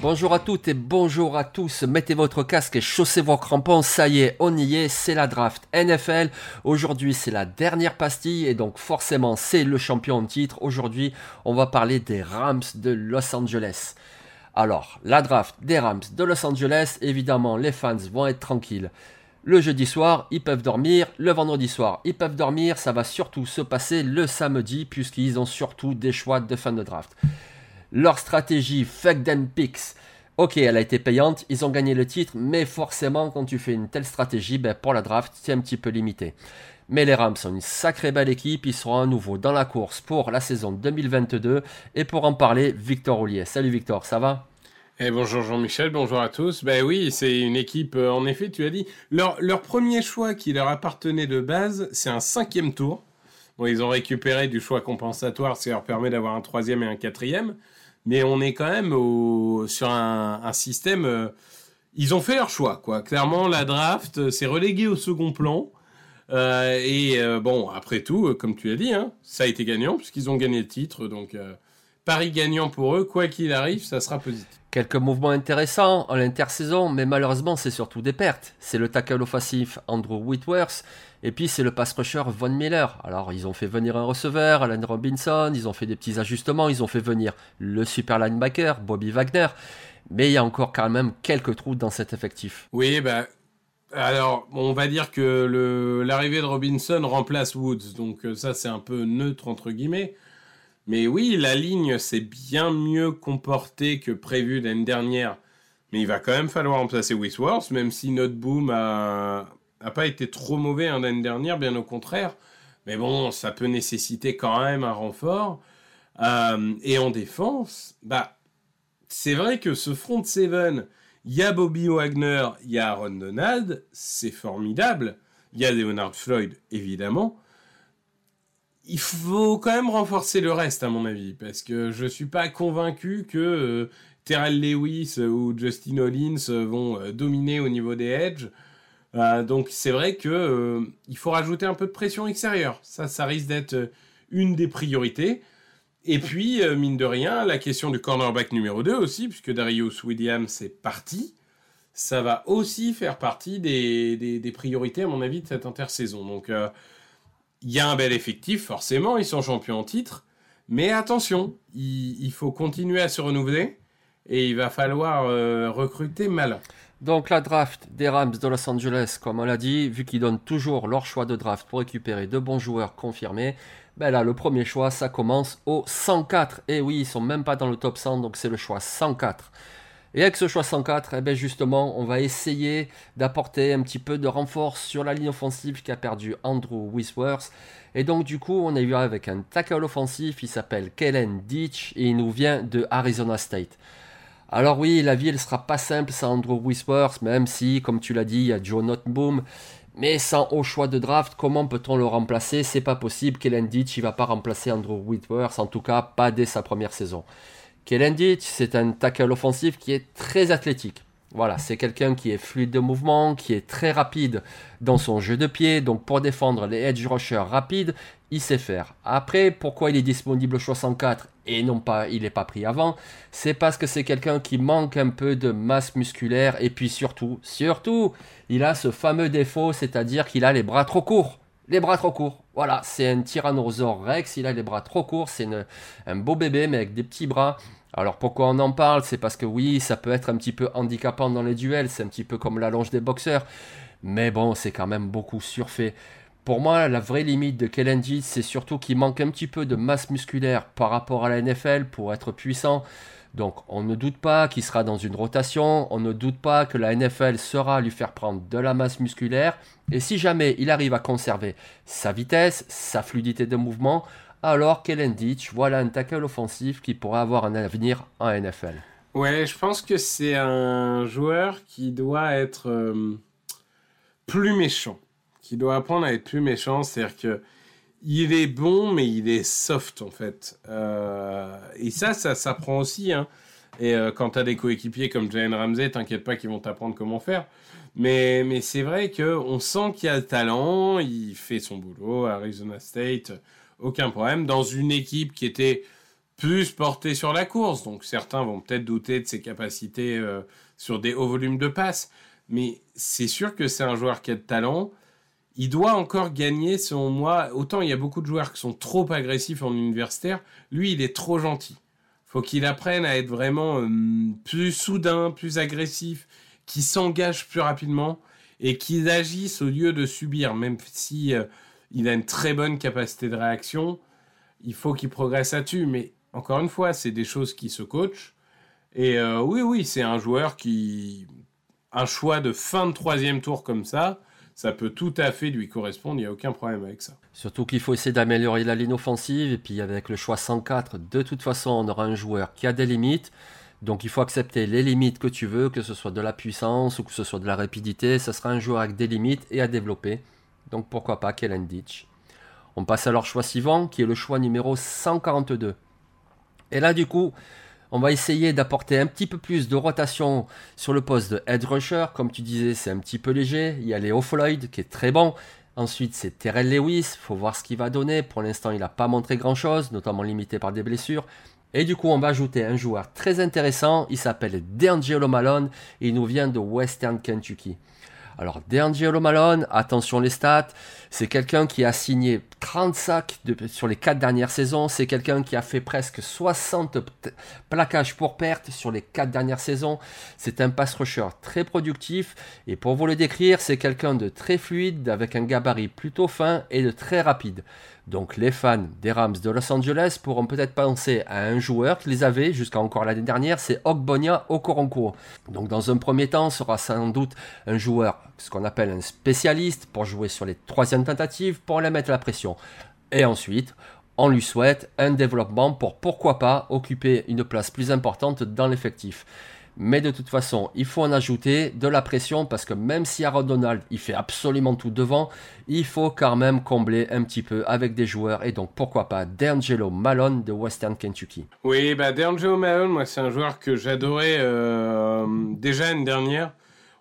Bonjour à toutes et bonjour à tous. Mettez votre casque et chaussez vos crampons. Ça y est, on y est. C'est la draft NFL. Aujourd'hui, c'est la dernière pastille et donc forcément, c'est le champion en titre. Aujourd'hui, on va parler des Rams de Los Angeles. Alors, la draft des Rams de Los Angeles, évidemment, les fans vont être tranquilles. Le jeudi soir, ils peuvent dormir. Le vendredi soir, ils peuvent dormir. Ça va surtout se passer le samedi, puisqu'ils ont surtout des choix de fin de draft. Leur stratégie fuck them picks. Ok, elle a été payante, ils ont gagné le titre, mais forcément, quand tu fais une telle stratégie, ben, pour la draft, c'est un petit peu limité. Mais les Rams sont une sacrée belle équipe, ils seront à nouveau dans la course pour la saison 2022. Et pour en parler, Victor Ollier. Salut Victor, ça va? Eh bonjour Jean-Michel, bonjour à tous. Ben oui, c'est une équipe, euh, en effet, tu as dit. Leur, premier choix qui leur appartenait de base, c'est un cinquième tour. Bon, ils ont récupéré du choix compensatoire, ce qui leur permet d'avoir un troisième et un quatrième. Mais on est quand même sur un, système. euh, ils ont fait leur choix, quoi. Clairement, la draft, euh, c'est relégué au second plan. Et bon, après tout, comme tu as dit, hein, ça a été gagnant puisqu'ils ont gagné le titre. Donc, Paris gagnant pour eux, quoi qu'il arrive, ça sera positif. Quelques mouvements intéressants en l'intersaison, mais malheureusement, c'est surtout des pertes. C'est le tackle offensif Andrew Whitworth, et puis c'est le pass rusher Von Miller. Alors, ils ont fait venir un receveur, Alan Robinson, ils ont fait des petits ajustements, ils ont fait venir le super linebacker, Bobby Wagner, mais il y a encore quand même quelques trous dans cet effectif. Oui, bah, alors, on va dire que l'arrivée de Robinson remplace Woods, donc euh, ça c'est un peu neutre entre guillemets. Mais oui, la ligne s'est bien mieux comportée que prévu l'année dernière. Mais il va quand même falloir remplacer Whitworth, même si notre boom a, a pas été trop mauvais hein, l'année dernière, bien au contraire. Mais bon, ça peut nécessiter quand même un renfort. Euh, et en défense, bah, c'est vrai que ce front seven, il y a Bobby Wagner, il y a Aaron Donald, c'est formidable. Il y a Leonard Floyd, évidemment. Il faut quand même renforcer le reste, à mon avis, parce que je suis pas convaincu que euh, Terrell Lewis euh, ou Justin Hollins euh, vont dominer au niveau des edges. Euh, donc c'est vrai que il faut rajouter un peu de pression extérieure. Ça, ça risque d'être une des priorités. Et puis, mine de rien, la question du cornerback numéro 2 aussi, puisque Darius Williams est parti. Ça va aussi faire partie des, des, priorités, à mon avis, de cette intersaison. Donc, il y a un bel effectif, forcément, ils sont champions en titre. Mais attention, il, faut continuer à se renouveler et il va falloir euh, recruter malin. Donc la draft des Rams de Los Angeles, comme on l'a dit, vu qu'ils donnent toujours leur choix de draft pour récupérer de bons joueurs confirmés, ben là le premier choix ça commence au 104. Et oui, ils sont même pas dans le top 100, donc c'est le choix 104. Et avec ce choix 104, eh ben justement, on va essayer d'apporter un petit peu de renfort sur la ligne offensive qui a perdu Andrew Whitworth. Et donc du coup, on eu avec un tackle offensif, il s'appelle Kellen Ditch et il nous vient de Arizona State. Alors oui, la vie, elle sera pas simple sans Andrew Whitworth, même si, comme tu l'as dit, il y a Joe Notboom. Mais sans haut choix de draft, comment peut-on le remplacer? C'est pas possible. Kellen Ditch, il va pas remplacer Andrew Whitworth, en tout cas pas dès sa première saison. Kellen Ditch, c'est un tackle offensif qui est très athlétique. Voilà, c'est quelqu'un qui est fluide de mouvement, qui est très rapide dans son jeu de pied. Donc pour défendre les edge rushers rapides, il sait faire. Après, pourquoi il est disponible au 64 et non pas il n'est pas pris avant? C'est parce que c'est quelqu'un qui manque un peu de masse musculaire et puis surtout, surtout, il a ce fameux défaut, c'est-à-dire qu'il a les bras trop courts. Les bras trop courts. Voilà, c'est un tyrannosaure rex, il a les bras trop courts, c'est un beau bébé mais avec des petits bras. Alors pourquoi on en parle? C'est parce que oui, ça peut être un petit peu handicapant dans les duels, c'est un petit peu comme la longe des boxeurs. Mais bon, c'est quand même beaucoup surfait. Pour moi, la vraie limite de Kellen c'est surtout qu'il manque un petit peu de masse musculaire par rapport à la NFL pour être puissant. Donc on ne doute pas qu'il sera dans une rotation, on ne doute pas que la NFL sera lui faire prendre de la masse musculaire, et si jamais il arrive à conserver sa vitesse, sa fluidité de mouvement, alors Kellen Ditch, voilà un tackle offensif qui pourrait avoir un avenir en NFL. Ouais, je pense que c'est un joueur qui doit être euh, plus méchant qui doit apprendre à être plus méchant. C'est-à-dire que il est bon, mais il est soft en fait. Euh, et ça, ça s'apprend aussi. Hein. Et euh, quand tu as des coéquipiers comme Jalen Ramsey, t'inquiète pas qu'ils vont t'apprendre comment faire. Mais, mais c'est vrai qu'on sent qu'il a le talent, il fait son boulot à Arizona State, aucun problème. Dans une équipe qui était plus portée sur la course, donc certains vont peut-être douter de ses capacités euh, sur des hauts volumes de passes. Mais c'est sûr que c'est un joueur qui a de talent il doit encore gagner, selon moi. Autant il y a beaucoup de joueurs qui sont trop agressifs en universitaire, lui, il est trop gentil. Faut qu'il apprenne à être vraiment euh, plus soudain, plus agressif, qui s'engage plus rapidement et qu'il agisse au lieu de subir, même si euh, il a une très bonne capacité de réaction. Il faut qu'il progresse là-dessus. Mais encore une fois, c'est des choses qui se coachent. Et euh, oui, oui, c'est un joueur qui. Un choix de fin de troisième tour comme ça, ça peut tout à fait lui correspondre, il n'y a aucun problème avec ça. Surtout qu'il faut essayer d'améliorer la ligne offensive, et puis avec le choix 104, de toute façon, on aura un joueur qui a des limites, donc il faut accepter les limites que tu veux, que ce soit de la puissance ou que ce soit de la rapidité, ça sera un joueur avec des limites et à développer. Donc pourquoi pas Kellen Ditch. On passe à leur choix suivant, qui est le choix numéro 142. Et là, du coup, on va essayer d'apporter un petit peu plus de rotation sur le poste de head rusher. Comme tu disais, c'est un petit peu léger. Il y a Léo Floyd qui est très bon. Ensuite, c'est Terrell Lewis. Il faut voir ce qu'il va donner. Pour l'instant, il n'a pas montré grand-chose, notamment limité par des blessures. Et du coup, on va ajouter un joueur très intéressant. Il s'appelle DeAngelo Malone il nous vient de Western Kentucky. Alors, DeAngelo Malone, attention les stats, c'est quelqu'un qui a signé 30 sacs sur les 4 dernières saisons. C'est quelqu'un qui a fait presque 60 plaquages pour perte sur les 4 dernières saisons. C'est un pass rusher très productif. Et pour vous le décrire, c'est quelqu'un de très fluide, avec un gabarit plutôt fin et de très rapide. Donc les fans des Rams de Los Angeles pourront peut-être penser à un joueur qui les avait jusqu'à encore l'année dernière, c'est Ogbonia Okoronkwo. Donc dans un premier temps, sera sans doute un joueur, ce qu'on appelle un spécialiste, pour jouer sur les troisièmes tentatives, pour les mettre la pression. Et ensuite, on lui souhaite un développement pour pourquoi pas occuper une place plus importante dans l'effectif. Mais de toute façon, il faut en ajouter de la pression parce que même si Aaron Donald, il fait absolument tout devant, il faut quand même combler un petit peu avec des joueurs. Et donc, pourquoi pas D'Angelo Malone de Western Kentucky. Oui, bah D'Angelo Malone, moi, c'est un joueur que j'adorais euh, déjà une dernière.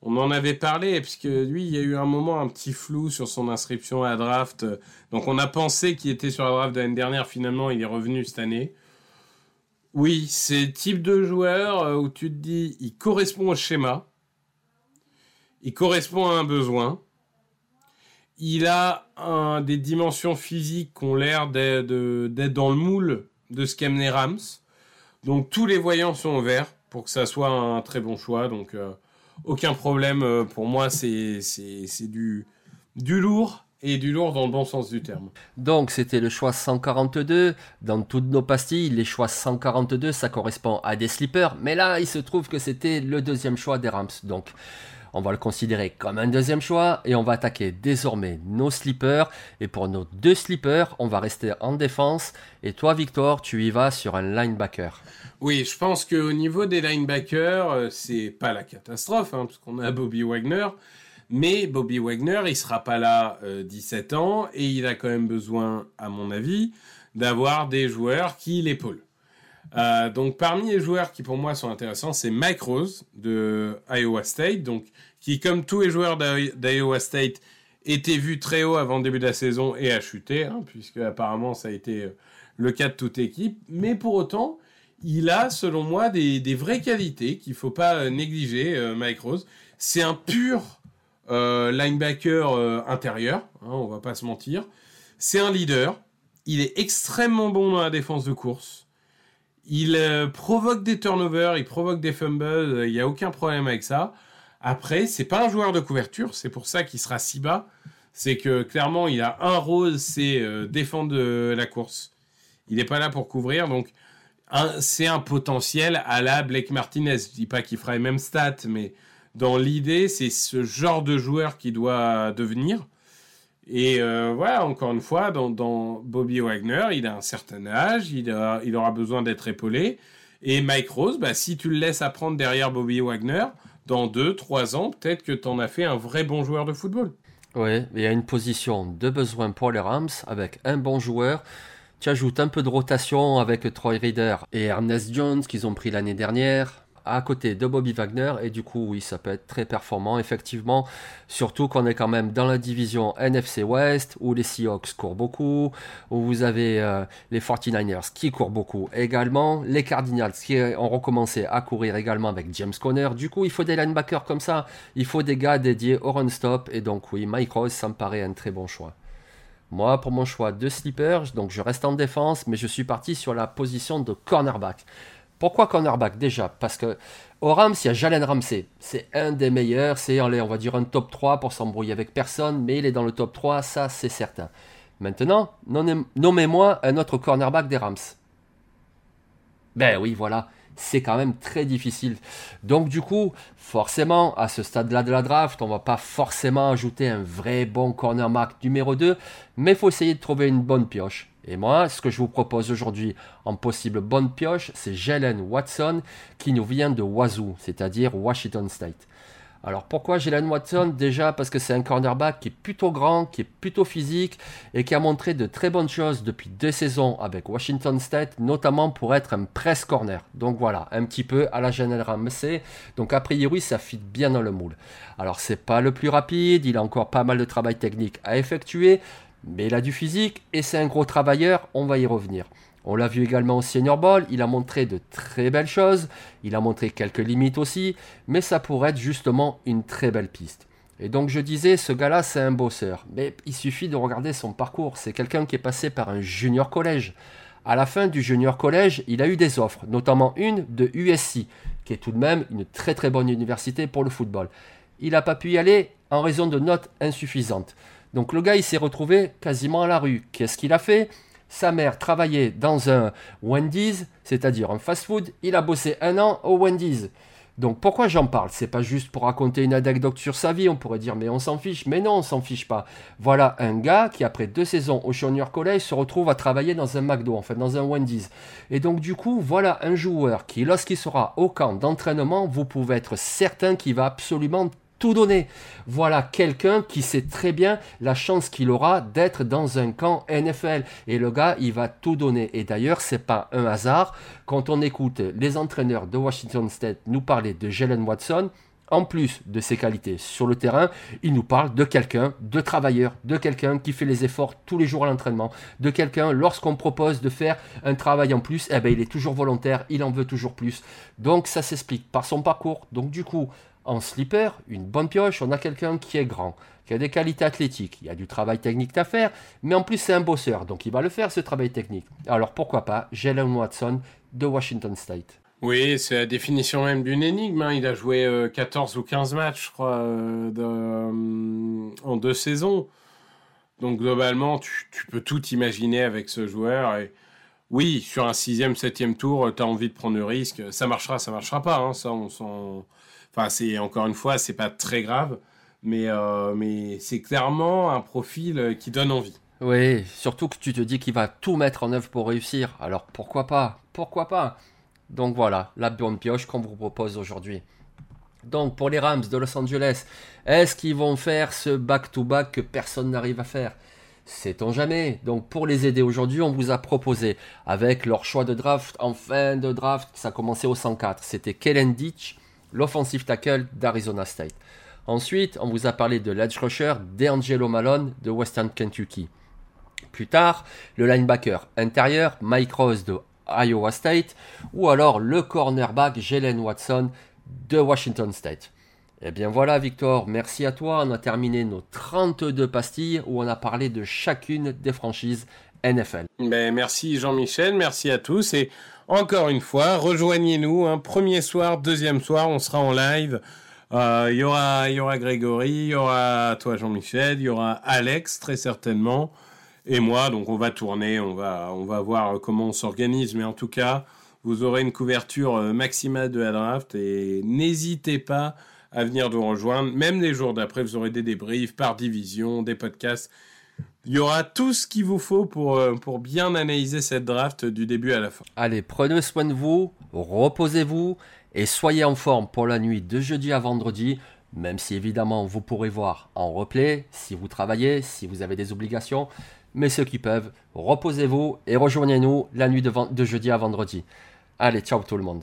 On en avait parlé, puisque lui, il y a eu un moment un petit flou sur son inscription à draft. Donc, on a pensé qu'il était sur la draft de l'année dernière. Finalement, il est revenu cette année. Oui, c'est le type de joueur euh, où tu te dis, il correspond au schéma, il correspond à un besoin, il a des dimensions physiques qui ont l'air d'être dans le moule de ce qu'aiment les Rams. Donc tous les voyants sont verts pour que ça soit un très bon choix. Donc euh, aucun problème euh, pour moi, c'est du lourd et du lourd dans le bon sens du terme. Donc c'était le choix 142. Dans toutes nos pastilles, les choix 142, ça correspond à des slippers. Mais là, il se trouve que c'était le deuxième choix des Rams. Donc on va le considérer comme un deuxième choix et on va attaquer désormais nos slippers. Et pour nos deux slippers, on va rester en défense. Et toi, Victor, tu y vas sur un linebacker. Oui, je pense qu'au niveau des linebackers, euh, c'est pas la catastrophe, hein, parce qu'on a Bobby Wagner. Mais Bobby Wagner, il sera pas là 17 euh, ans et il a quand même besoin, à mon avis, d'avoir des joueurs qui l'épaulent. Euh, donc parmi les joueurs qui pour moi sont intéressants, c'est Mike Rose de Iowa State, donc qui comme tous les joueurs d'Iowa State était vu très haut avant le début de la saison et a chuté, hein, puisque apparemment ça a été euh, le cas de toute équipe. Mais pour autant, il a, selon moi, des, vraies qualités qu'il faut pas euh, négliger, Mike Rose. C'est un pur linebacker intérieur, hein, on va pas se mentir. C'est un leader. Il est extrêmement bon dans la défense de course. Il provoque des turnovers, il provoque des fumbles, il n'y a aucun problème avec ça. Après, c'est pas un joueur de couverture, c'est pour ça qu'il sera si bas. C'est que clairement, il a un rôle, c'est euh, défendre la course. Il n'est pas là pour couvrir, donc c'est un potentiel à la Blake Martinez. Je dis pas qu'il fera les mêmes stats, mais dans l'idée, c'est ce genre de joueur qui doit devenir. Et euh, voilà, encore une fois, dans, Bobby Wagner, il a un certain âge, il, aura besoin d'être épaulé. Et Mike Rose, bah, si tu le laisses apprendre derrière Bobby Wagner, dans 2-3 ans, peut-être que tu en as fait un vrai bon joueur de football. Oui, il y a une position de besoin pour les Rams avec un bon joueur. Tu ajoutes un peu de rotation avec Troy Reader et Ernest Jones qu'ils ont pris l'année dernière à côté de Bobby Wagner. Et du coup oui ça peut être très performant effectivement. Surtout qu'on est quand même dans la division NFC West où les Seahawks courent beaucoup où vous avez euh, les 49ers qui courent beaucoup également les Cardinals qui ont recommencé à courir également avec James Conner. Du coup il faut des linebackers comme ça. Il faut des gars dédiés au run stop. Et donc oui Mike Rose ça me paraît un très bon choix. Moi, pour mon choix de sleeper, donc je reste en défense, mais je suis parti sur la position de cornerback. Pourquoi cornerback Déjà, parce que au Rams, il y a Jalen Ramsey. C'est un des meilleurs. C'est, on va dire, un top 3 pour s'embrouiller avec personne, mais il est dans le top 3, ça, c'est certain. Maintenant, nommez-moi un autre cornerback des Rams. Ben oui, voilà c'est quand même très difficile. Donc du coup, forcément, à ce stade-là de la draft, on va pas forcément ajouter un vrai bon cornerback numéro 2, mais il faut essayer de trouver une bonne pioche. Et moi, ce que je vous propose aujourd'hui en possible bonne pioche, c'est Jalen Watson qui nous vient de Wazoo, c'est-à-dire Washington State. Alors pourquoi Jalen Watson? Déjà parce que c'est un cornerback qui est plutôt grand, qui est plutôt physique et qui a montré de très bonnes choses depuis deux saisons avec Washington State, notamment pour être un press corner. Donc voilà, un petit peu à la Jalen Ramsey. Donc a priori, ça fit bien dans le moule. Alors c'est pas le plus rapide, il a encore pas mal de travail technique à effectuer, mais il a du physique et c'est un gros travailleur, on va y revenir. On l'a vu également au Senior Ball, il a montré de très belles choses, il a montré quelques limites aussi, mais ça pourrait être justement une très belle piste. Et donc je disais, ce gars-là, c'est un bosseur. Mais il suffit de regarder son parcours. C'est quelqu'un qui est passé par un junior collège. À la fin du junior collège, il a eu des offres, notamment une de USC, qui est tout de même une très très bonne université pour le football. Il n'a pas pu y aller en raison de notes insuffisantes. Donc le gars, il s'est retrouvé quasiment à la rue. Qu'est-ce qu'il a fait? Sa mère travaillait dans un Wendy's, c'est-à-dire un fast-food. Il a bossé un an au Wendy's. Donc pourquoi j'en parle? C'est pas juste pour raconter une anecdote sur sa vie, on pourrait dire mais on s'en fiche, mais non on s'en fiche pas. Voilà un gars qui après deux saisons au Junior College se retrouve à travailler dans un McDo, en fait dans un Wendy's. Et donc du coup voilà un joueur qui lorsqu'il sera au camp d'entraînement, vous pouvez être certain qu'il va absolument tout donner. Voilà quelqu'un qui sait très bien la chance qu'il aura d'être dans un camp NFL. Et le gars, il va tout donner. Et d'ailleurs, c'est pas un hasard. Quand on écoute les entraîneurs de Washington State nous parler de Jalen Watson, en plus de ses qualités sur le terrain, il nous parle de quelqu'un, de travailleur, de quelqu'un qui fait les efforts tous les jours à l'entraînement, de quelqu'un, lorsqu'on propose de faire un travail en plus, eh ben, il est toujours volontaire, il en veut toujours plus. Donc ça s'explique par son parcours. Donc du coup, en slipper, une bonne pioche, on a quelqu'un qui est grand, qui a des qualités athlétiques, il y a du travail technique à faire, mais en plus c'est un bosseur, donc il va le faire ce travail technique. Alors pourquoi pas Jalen Watson de Washington State oui, c'est la définition même d'une énigme. Hein. Il a joué 14 euh, ou 15 matchs, je crois, euh, euh, en deux saisons. Donc globalement, tu, peux tout imaginer avec ce joueur. Et oui, sur un sixième, septième tour, tu as envie de prendre le risque. Ça marchera, ça marchera pas. Hein. Ça, on s'en Enfin, c'est encore une fois, c'est pas très grave, mais, euh, c'est clairement un profil qui donne envie. Oui, surtout que tu te dis qu'il va tout mettre en œuvre pour réussir. Alors pourquoi pas? Pourquoi pas? Donc voilà, la bonne pioche qu'on vous propose aujourd'hui. Donc pour les Rams de Los Angeles, est-ce qu'ils vont faire ce back-to-back que personne n'arrive à faire? Sait-on jamais Donc pour les aider aujourd'hui, on vous a proposé avec leur choix de draft en fin de draft, ça a commencé au 104, c'était Kellen Ditch, l'offensive tackle d'Arizona State. Ensuite, on vous a parlé de l'edge rusher d'Angelo Malone de Western Kentucky. Plus tard, le linebacker intérieur Mike Rose de Iowa State ou alors le cornerback Jalen Watson de Washington State. Eh bien voilà Victor, merci à toi. On a terminé nos 32 pastilles où on a parlé de chacune des franchises NFL. Ben, merci Jean-Michel, merci à tous et encore une fois, rejoignez-nous un premier soir, deuxième soir, on sera en live. Euh, il y aura, y aura Grégory, il y aura toi Jean-Michel, il y aura Alex très certainement et moi. Donc on va tourner, on va, on va voir comment on s'organise, mais en tout cas, vous aurez une couverture euh, maximale de la draft et n'hésitez pas à venir nous rejoindre. Même les jours d'après, vous aurez des débriefs par division, des podcasts. Il y aura tout ce qu'il vous faut pour, euh, pour bien analyser cette draft du début à la fin. Allez, prenez soin de vous, reposez-vous et soyez en forme pour la nuit de jeudi à vendredi. Même si évidemment vous pourrez voir en replay si vous travaillez, si vous avez des obligations. Mais ceux qui peuvent, reposez-vous et rejoignez-nous la nuit de jeudi à vendredi. Allez, ciao tout le monde.